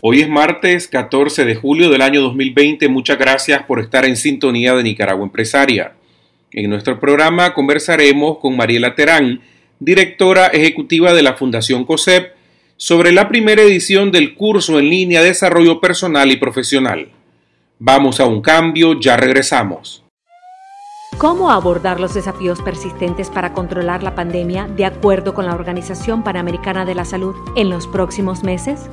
Hoy es martes 14 de julio del año 2020. Muchas gracias por estar en sintonía de Nicaragua Empresaria. En nuestro programa conversaremos con Mariela Terán, directora ejecutiva de la Fundación COSEP, sobre la primera edición del curso en línea Desarrollo Personal y Profesional. Vamos a un cambio, ya regresamos. ¿Cómo abordar los desafíos persistentes para controlar la pandemia de acuerdo con la Organización Panamericana de la Salud en los próximos meses?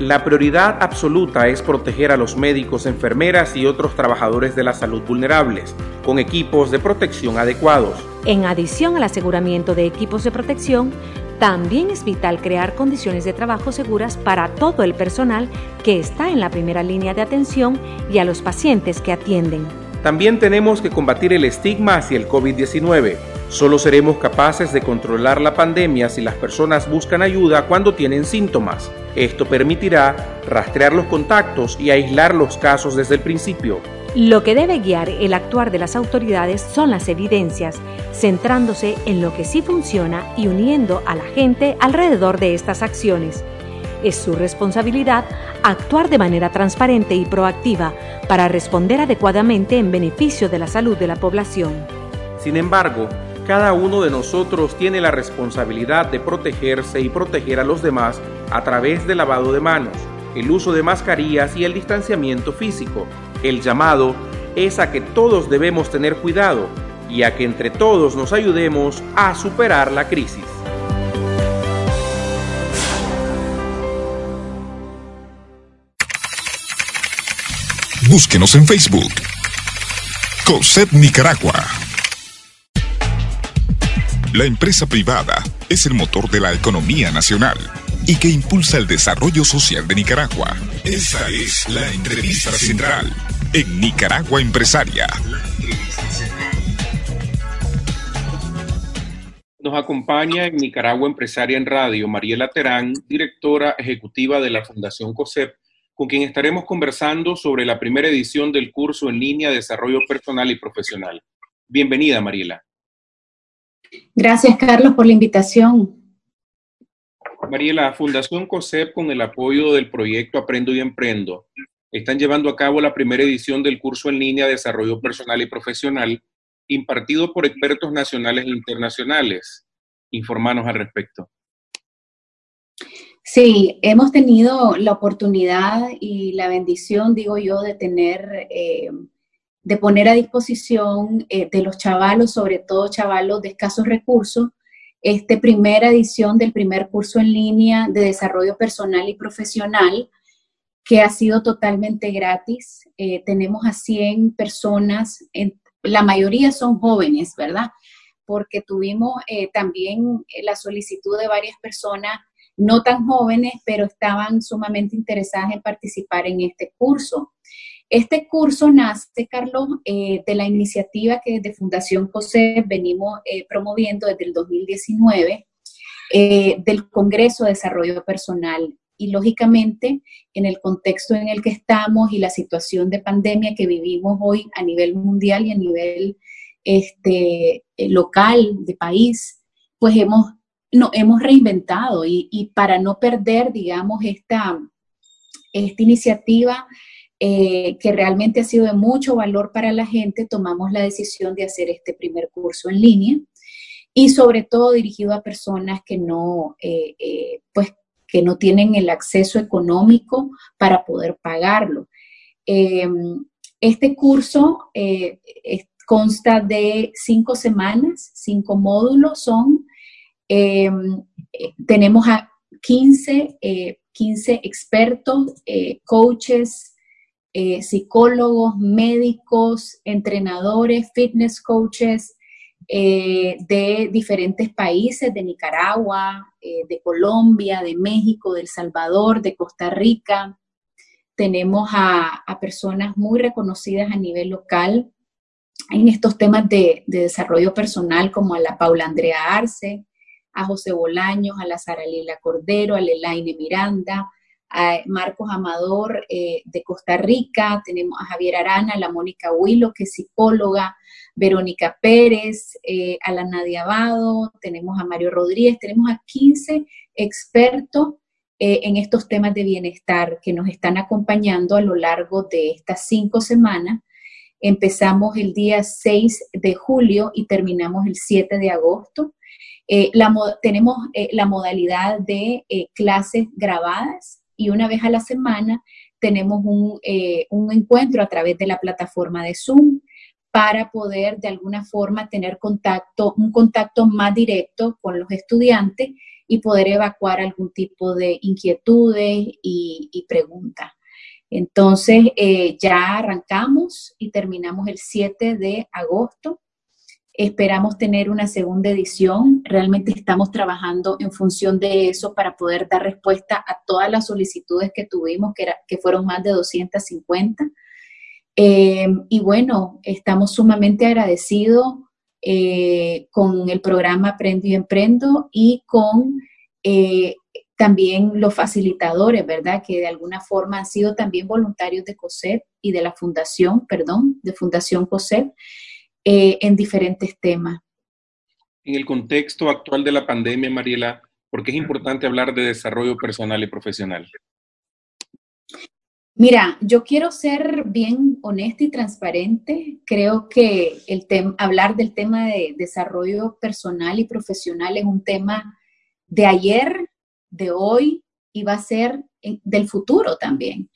La prioridad absoluta es proteger a los médicos, enfermeras y otros trabajadores de la salud vulnerables, con equipos de protección adecuados. En adición al aseguramiento de equipos de protección, también es vital crear condiciones de trabajo seguras para todo el personal que está en la primera línea de atención y a los pacientes que atienden. También tenemos que combatir el estigma hacia el COVID-19. Solo seremos capaces de controlar la pandemia si las personas buscan ayuda cuando tienen síntomas. Esto permitirá rastrear los contactos y aislar los casos desde el principio. Lo que debe guiar el actuar de las autoridades son las evidencias, centrándose en lo que sí funciona y uniendo a la gente alrededor de estas acciones. Es su responsabilidad actuar de manera transparente y proactiva para responder adecuadamente en beneficio de la salud de la población. Sin embargo, cada uno de nosotros tiene la responsabilidad de protegerse y proteger a los demás a través del lavado de manos, el uso de mascarillas y el distanciamiento físico. El llamado es a que todos debemos tener cuidado y a que entre todos nos ayudemos a superar la crisis. Búsquenos en Facebook. COSEP Nicaragua. La empresa privada es el motor de la economía nacional y que impulsa el desarrollo social de Nicaragua. Esta es la entrevista central en Nicaragua Empresaria. Nos acompaña en Nicaragua Empresaria en Radio Mariela Terán, directora ejecutiva de la Fundación COSEP con quien estaremos conversando sobre la primera edición del curso en línea de Desarrollo Personal y Profesional. Bienvenida, Mariela. Gracias, Carlos, por la invitación. Mariela, Fundación COSEP, con el apoyo del proyecto Aprendo y Emprendo, están llevando a cabo la primera edición del curso en línea de Desarrollo Personal y Profesional, impartido por expertos nacionales e internacionales. Informanos al respecto. Sí, hemos tenido la oportunidad y la bendición, digo yo, de tener, eh, de poner a disposición eh, de los chavalos, sobre todo chavalos de escasos recursos, esta primera edición del primer curso en línea de desarrollo personal y profesional, que ha sido totalmente gratis. Eh, tenemos a 100 personas, la mayoría son jóvenes, ¿verdad? Porque tuvimos también la solicitud de varias personas no tan jóvenes, pero estaban sumamente interesadas en participar en este curso. Este curso nace, Carlos, eh, de la iniciativa que desde Fundación José venimos eh, promoviendo desde el 2019 eh, del Congreso de Desarrollo Personal. Y lógicamente, en el contexto en el que estamos y la situación de pandemia que vivimos hoy a nivel mundial y a nivel este, local, de país, pues hemos no, hemos reinventado y, para no perder, digamos, esta, esta iniciativa eh, que realmente ha sido de mucho valor para la gente, tomamos la decisión de hacer este primer curso en línea y sobre todo dirigido a personas que no, eh, eh, pues, que no tienen el acceso económico para poder pagarlo. Em, este curso consta de cinco semanas, cinco módulos, son Em, tenemos a 15, 15 eh, expertos, eh, psicólogos, médicos, entrenadores, fitness coaches de diferentes países, de Nicaragua, de Colombia, de México, de El Salvador, de Costa Rica. tenemos a, personas muy reconocidas a nivel local en estos temas de, desarrollo personal, como a la Paula Andrea Arce, a José Bolaños, a la Sara Lila Cordero, a Lelaine Miranda, a Marcos Amador eh, de Costa Rica, tenemos a Javier Arana, a la Mónica Huilo, que es psicóloga, Verónica Pérez, eh, a la Nadia Abado, tenemos a Mario Rodríguez, tenemos a 15 expertos eh, en estos temas de bienestar que nos están acompañando a lo largo de estas cinco semanas. Empezamos el día 6 de julio y terminamos el 7 de agosto. Tenemos la modalidad de clases grabadas y una vez a la semana tenemos un, un encuentro a través de la plataforma de Zoom para poder de alguna forma tener contacto, un contacto más directo con los estudiantes y poder evacuar algún tipo de inquietudes y, preguntas. Entonces, eh, ya arrancamos y terminamos el 7 de agosto. Esperamos tener una segunda edición. Realmente estamos trabajando en función de eso para poder dar respuesta a todas las solicitudes que tuvimos, que, que fueron más de 250. Eh, y bueno, estamos sumamente agradecidos eh, con el programa Aprendo y Emprendo y con eh, también los facilitadores, ¿verdad? Que de alguna forma han sido también voluntarios de COSEP y de la fundación, perdón, de Fundación COSEP eh, en diferentes temas. En el contexto actual de la pandemia, Mariela, ¿por qué es importante hablar de desarrollo personal y profesional? Mira, yo quiero ser bien honesta y transparente. Creo que el hablar del tema de desarrollo personal y profesional es un tema de ayer, de hoy y va a ser del futuro también.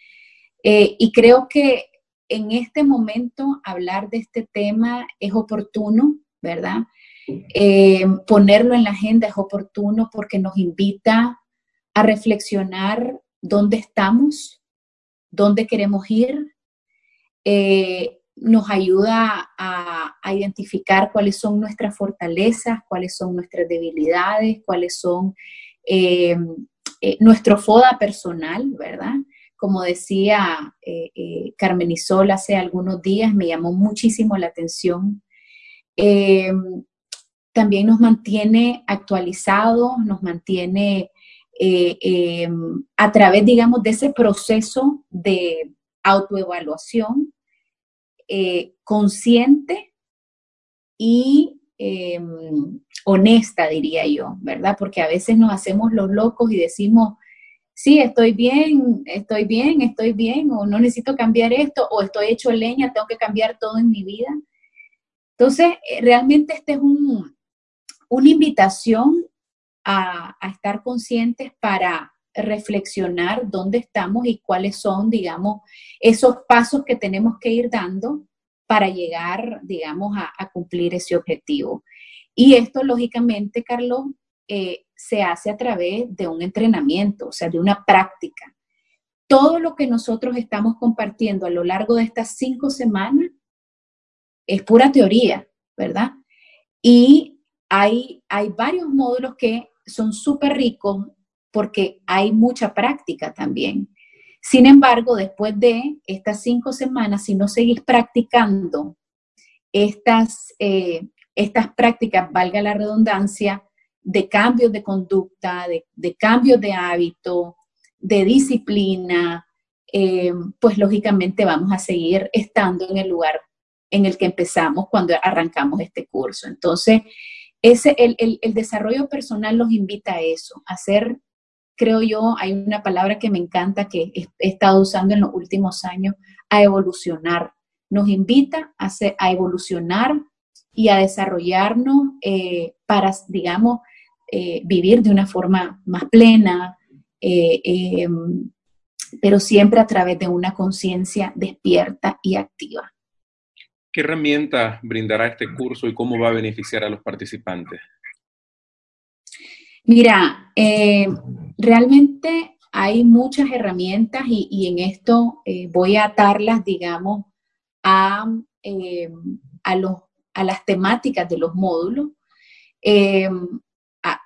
Eh, y creo que en este momento hablar de este tema es oportuno, ¿verdad? Eh, ponerlo en la agenda es oportuno porque nos invita a reflexionar dónde estamos, dónde queremos ir, eh, nos ayuda a, identificar cuáles son nuestras fortalezas, cuáles son nuestras debilidades, cuáles son eh, eh, nuestro FODA personal, ¿verdad? Como decía Carmen Isol hace algunos días, me llamó muchísimo la atención. también nos mantiene actualizados, nos mantiene eh, eh, a través, digamos, de ese proceso de autoevaluación eh, consciente y honesta, diría yo, ¿verdad? Porque a veces nos hacemos los locos y decimos, sí, estoy bien, estoy bien, estoy bien, o no necesito cambiar esto, o estoy hecho leña, tengo que cambiar todo en mi vida. Entonces, realmente este es un, una invitación a, estar conscientes para reflexionar dónde estamos y cuáles son, digamos, esos pasos que tenemos que ir dando para llegar, digamos, a, cumplir ese objetivo. Y esto, lógicamente, Carlos, eh, se hace a través de un entrenamiento, o sea, de una práctica. Todo lo que nosotros estamos compartiendo a lo largo de estas cinco semanas es pura teoría, ¿verdad? Y hay, hay varios módulos que son súper ricos porque hay mucha práctica también. Sin embargo, después de estas cinco semanas, si no seguís practicando estas, eh, estas prácticas, valga la redundancia, de cambios de conducta, de, de cambios de hábito, de disciplina, eh, pues lógicamente vamos a seguir estando en el lugar en el que empezamos cuando arrancamos este curso. Entonces, el, el, desarrollo personal nos invita a eso, a ser, creo yo, hay una palabra que me encanta que he, estado usando en los últimos años, a evolucionar. Nos invita a, a evolucionar y a desarrollarnos eh, para, digamos, eh, vivir de una forma más plena, eh, em, pero siempre a través de una conciencia despierta y activa. ¿Qué herramientas brindará este curso y cómo va a beneficiar a los participantes? Mira, eh, realmente hay muchas herramientas y, en esto eh, voy a atarlas, digamos, a, eh, a, los, a, las temáticas de los módulos.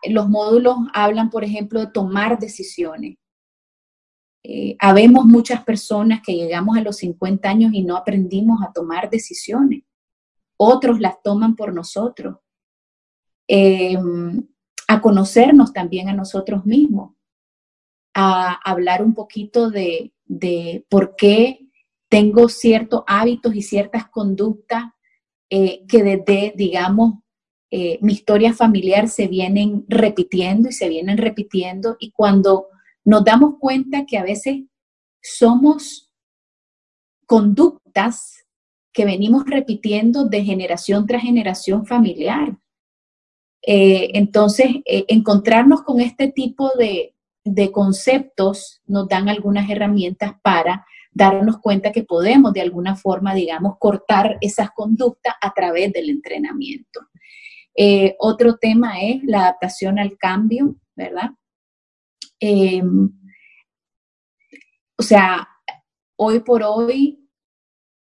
Los módulos hablan, por ejemplo, de tomar decisiones. Eh, habemos muchas personas que llegamos a los 50 años y no aprendimos a tomar decisiones. Otros las toman por nosotros. Em, a conocernos también a nosotros mismos. A hablar un poquito de, de por qué tengo ciertos hábitos y ciertas conductas eh, que desde, digamos, eh, mi historia familiar se vienen repitiendo y se vienen repitiendo y cuando nos damos cuenta que a veces somos conductas que venimos repitiendo de generación tras generación familiar. Eh, entonces, encontrarnos con este tipo de, de conceptos nos dan algunas herramientas para darnos cuenta que podemos de alguna forma, digamos, cortar esas conductas a través del entrenamiento. Eh, otro tema es la adaptación al cambio, ¿verdad? Em, o sea, hoy por hoy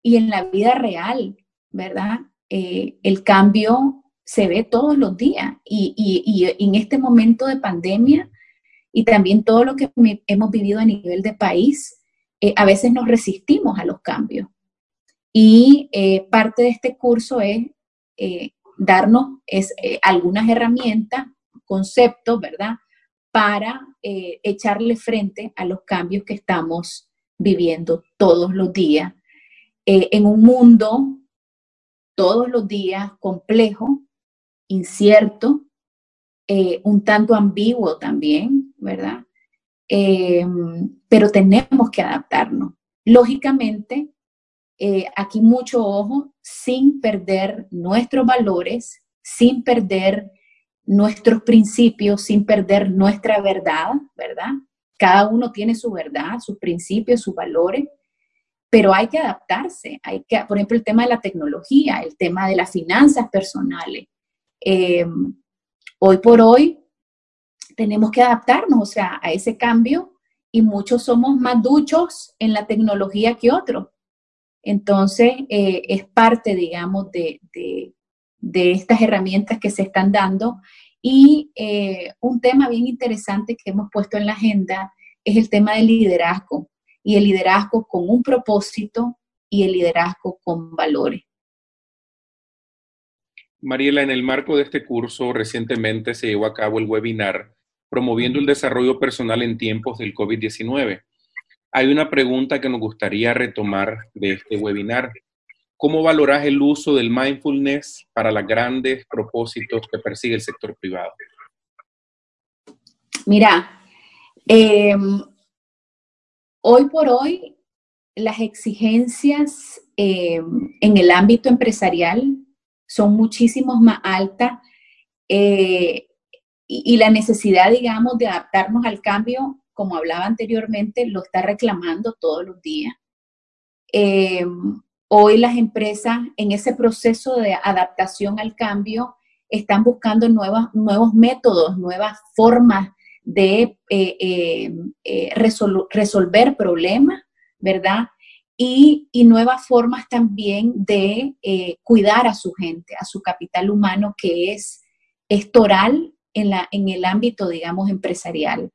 y en la vida real, ¿verdad? Eh, el cambio se ve todos los días y, en este momento de pandemia y también todo lo que hemos vivido a nivel de país, eh, a veces nos resistimos a los cambios. Y parte de este curso es darnos es, algunas herramientas, conceptos, ¿verdad? Para echarle frente a los cambios que estamos viviendo todos los días en un mundo todos los días complejo, incierto, un tanto ambiguo también, ¿verdad? Pero tenemos que adaptarnos. Lógicamente, eh, aquí mucho ojo, sin perder nuestros valores, sin perder nuestros principios, sin perder nuestra verdad, ¿verdad? Cada uno tiene su verdad, sus principios, sus valores, pero hay que adaptarse. Hay que, por ejemplo, el tema de la tecnología, el tema de las finanzas personales. Em, hoy por hoy tenemos que adaptarnos, o sea, a ese cambio y muchos somos más duchos en la tecnología que otros. Entonces, eh, es parte, digamos, de, estas herramientas que se están dando. Y eh, un tema bien interesante que hemos puesto en la agenda es el tema del liderazgo y el liderazgo con un propósito y el liderazgo con valores. Mariela, en el marco de este curso recientemente se llevó a cabo el webinar promoviendo el desarrollo personal en tiempos del COVID-19. Hay una pregunta que nos gustaría retomar de este webinar. ¿Cómo valoras el uso del mindfulness para los grandes propósitos que persigue el sector privado? Mira, em, hoy por hoy las exigencias em, en el ámbito empresarial son muchísimo más altas. Eh, y, la necesidad, digamos, de adaptarnos al cambio, como hablaba anteriormente, lo está reclamando todos los días. Em, hoy las empresas en ese proceso de adaptación al cambio están buscando nuevos métodos, nuevas formas de eh, eh, eh, resolver problemas, ¿verdad? Y, nuevas formas también de cuidar a su gente, a su capital humano que es, es toral en, la, en el ámbito, digamos, empresarial.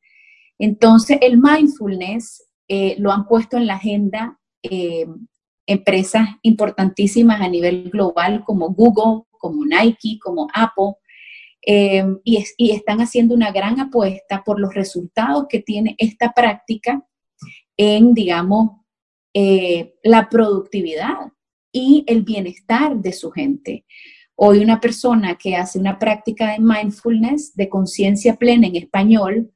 Entonces, el mindfulness eh, lo han puesto en la agenda eh, empresas importantísimas a nivel global como Google, como Nike, como Apple, eh, y, y, están haciendo una gran apuesta por los resultados que tiene esta práctica en, digamos, la productividad y el bienestar de su gente. Hoy una persona que hace una práctica de mindfulness, de conciencia plena en español,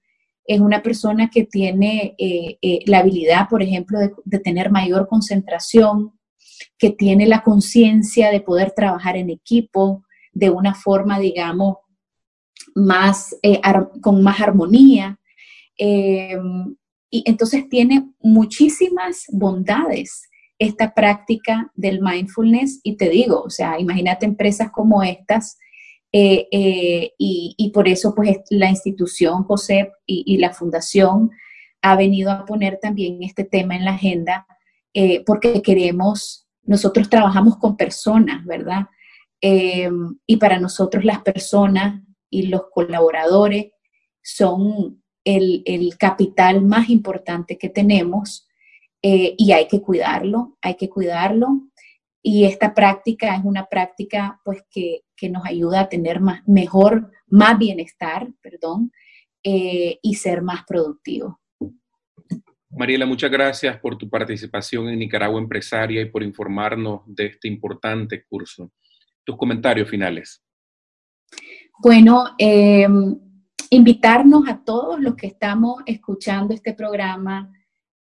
es una persona que tiene eh, eh, la habilidad, por ejemplo, de, tener mayor concentración, que tiene la conciencia de poder trabajar en equipo de una forma, digamos, más, eh, con más armonía. y entonces tiene muchísimas bondades esta práctica del mindfulness y te digo, o sea, imagínate empresas como estas eh, eh, y, por eso pues la institución COSEP y, la fundación ha venido a poner también este tema en la agenda eh, porque queremos, nosotros trabajamos con personas, ¿verdad? y para nosotros las personas y los colaboradores son el, capital más importante que tenemos eh, y hay que cuidarlo, hay que cuidarlo. Y esta práctica es una práctica pues que, nos ayuda a tener más, mejor, más bienestar, perdón, eh, y ser más productivo. Mariela, muchas gracias por tu participación en Nicaragua Empresaria y por informarnos de este importante curso. Tus comentarios finales. Bueno, em, invitarnos a todos los que estamos escuchando este programa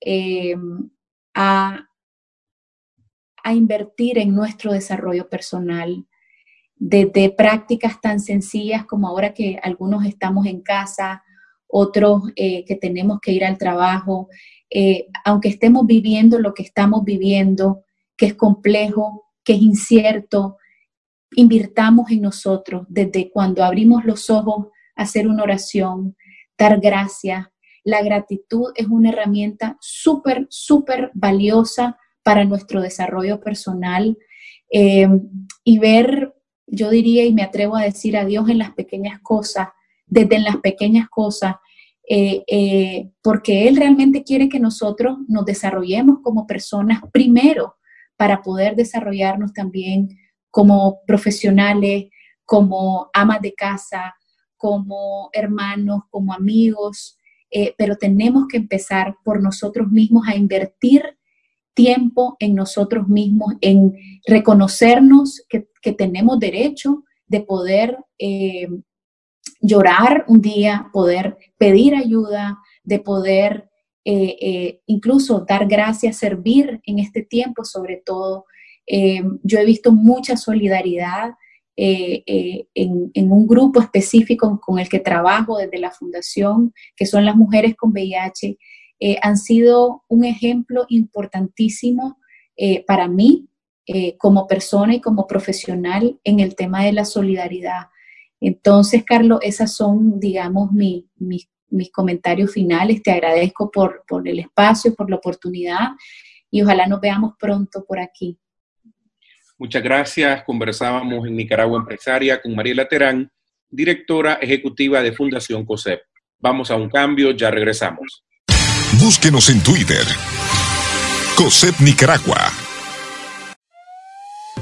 em, a, a invertir en nuestro desarrollo personal, desde prácticas tan sencillas como ahora que algunos estamos en casa, otros eh, que tenemos que ir al trabajo, eh, aunque estemos viviendo lo que estamos viviendo, que es complejo, que es incierto, invirtamos en nosotros desde cuando abrimos los ojos, hacer una oración, dar gracias. La gratitud es una herramienta súper, súper valiosa para nuestro desarrollo personal eh, y ver, yo diría y me atrevo a decir a Dios en las pequeñas cosas, desde en las pequeñas cosas, eh, eh, porque Él realmente quiere que nosotros nos desarrollemos como personas primero para poder desarrollarnos también como profesionales, como amas de casa, como hermanos, como amigos, eh, pero tenemos que empezar por nosotros mismos a invertir tiempo en nosotros mismos, en reconocernos que, tenemos derecho de poder eh, llorar un día, poder pedir ayuda, de poder eh, incluso dar gracias, servir en este tiempo sobre todo. yo he visto mucha solidaridad eh, eh, en, un grupo específico con el que trabajo desde la fundación, que son las mujeres con VIH, eh, han sido un ejemplo importantísimo para mí como persona y como profesional en el tema de la solidaridad. Entonces, Carlos, esas son, digamos, mis, mis comentarios finales. Te agradezco por, por el espacio, por la oportunidad y ojalá nos veamos pronto por aquí. Muchas gracias. Conversábamos en Nicaragua Empresaria con Mariela Terán, directora ejecutiva de Fundación COSEP. Vamos a un cambio, ya regresamos. Búsquenos en Twitter. COSEP Nicaragua.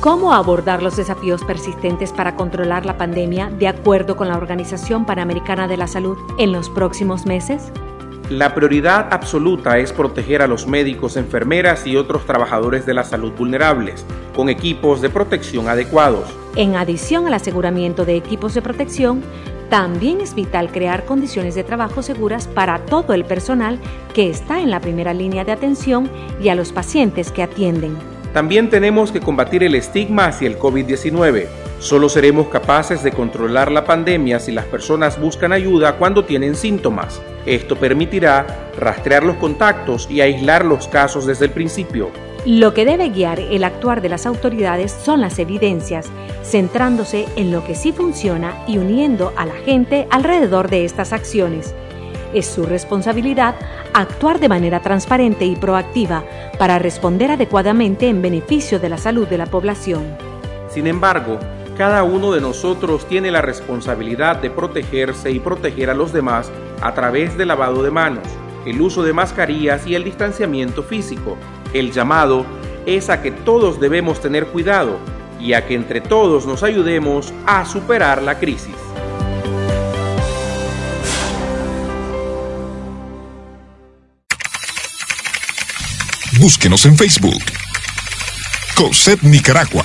¿Cómo abordar los desafíos persistentes para controlar la pandemia de acuerdo con la Organización Panamericana de la Salud en los próximos meses? La prioridad absoluta es proteger a los médicos, enfermeras y otros trabajadores de la salud vulnerables, con equipos de protección adecuados. En adición al aseguramiento de equipos de protección, también es vital crear condiciones de trabajo seguras para todo el personal que está en la primera línea de atención y a los pacientes que atienden. También tenemos que combatir el estigma hacia el COVID-19 Solo seremos capaces de controlar la pandemia si las personas buscan ayuda cuando tienen síntomas. Esto permitirá rastrear los contactos y aislar los casos desde el principio. Lo que debe guiar el actuar de las autoridades son las evidencias, centrándose en lo que sí funciona y uniendo a la gente alrededor de estas acciones. Es su responsabilidad actuar de manera transparente y proactiva para responder adecuadamente en beneficio de la salud de la población. Sin embargo, cada uno de nosotros tiene la responsabilidad de protegerse y proteger a los demás a través del lavado de manos, el uso de mascarillas y el distanciamiento físico. El llamado es a que todos debemos tener cuidado y a que entre todos nos ayudemos a superar la crisis. Búsquenos en Facebook. COSEP Nicaragua.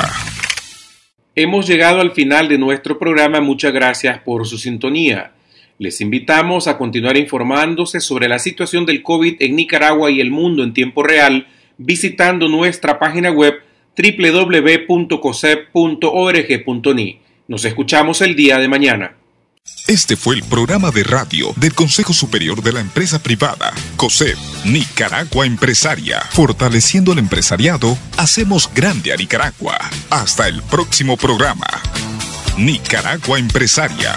Hemos llegado al final de nuestro programa. Muchas gracias por su sintonía. Les invitamos a continuar informándose sobre la situación del COVID en Nicaragua y el mundo en tiempo real visitando nuestra página web www.cosep.org.ni. Nos escuchamos el día de mañana. Este fue el programa de radio del Consejo Superior de la Empresa Privada, COSEP, Nicaragua Empresaria. Fortaleciendo el empresariado, hacemos grande a Nicaragua. Hasta el próximo programa. Nicaragua Empresaria.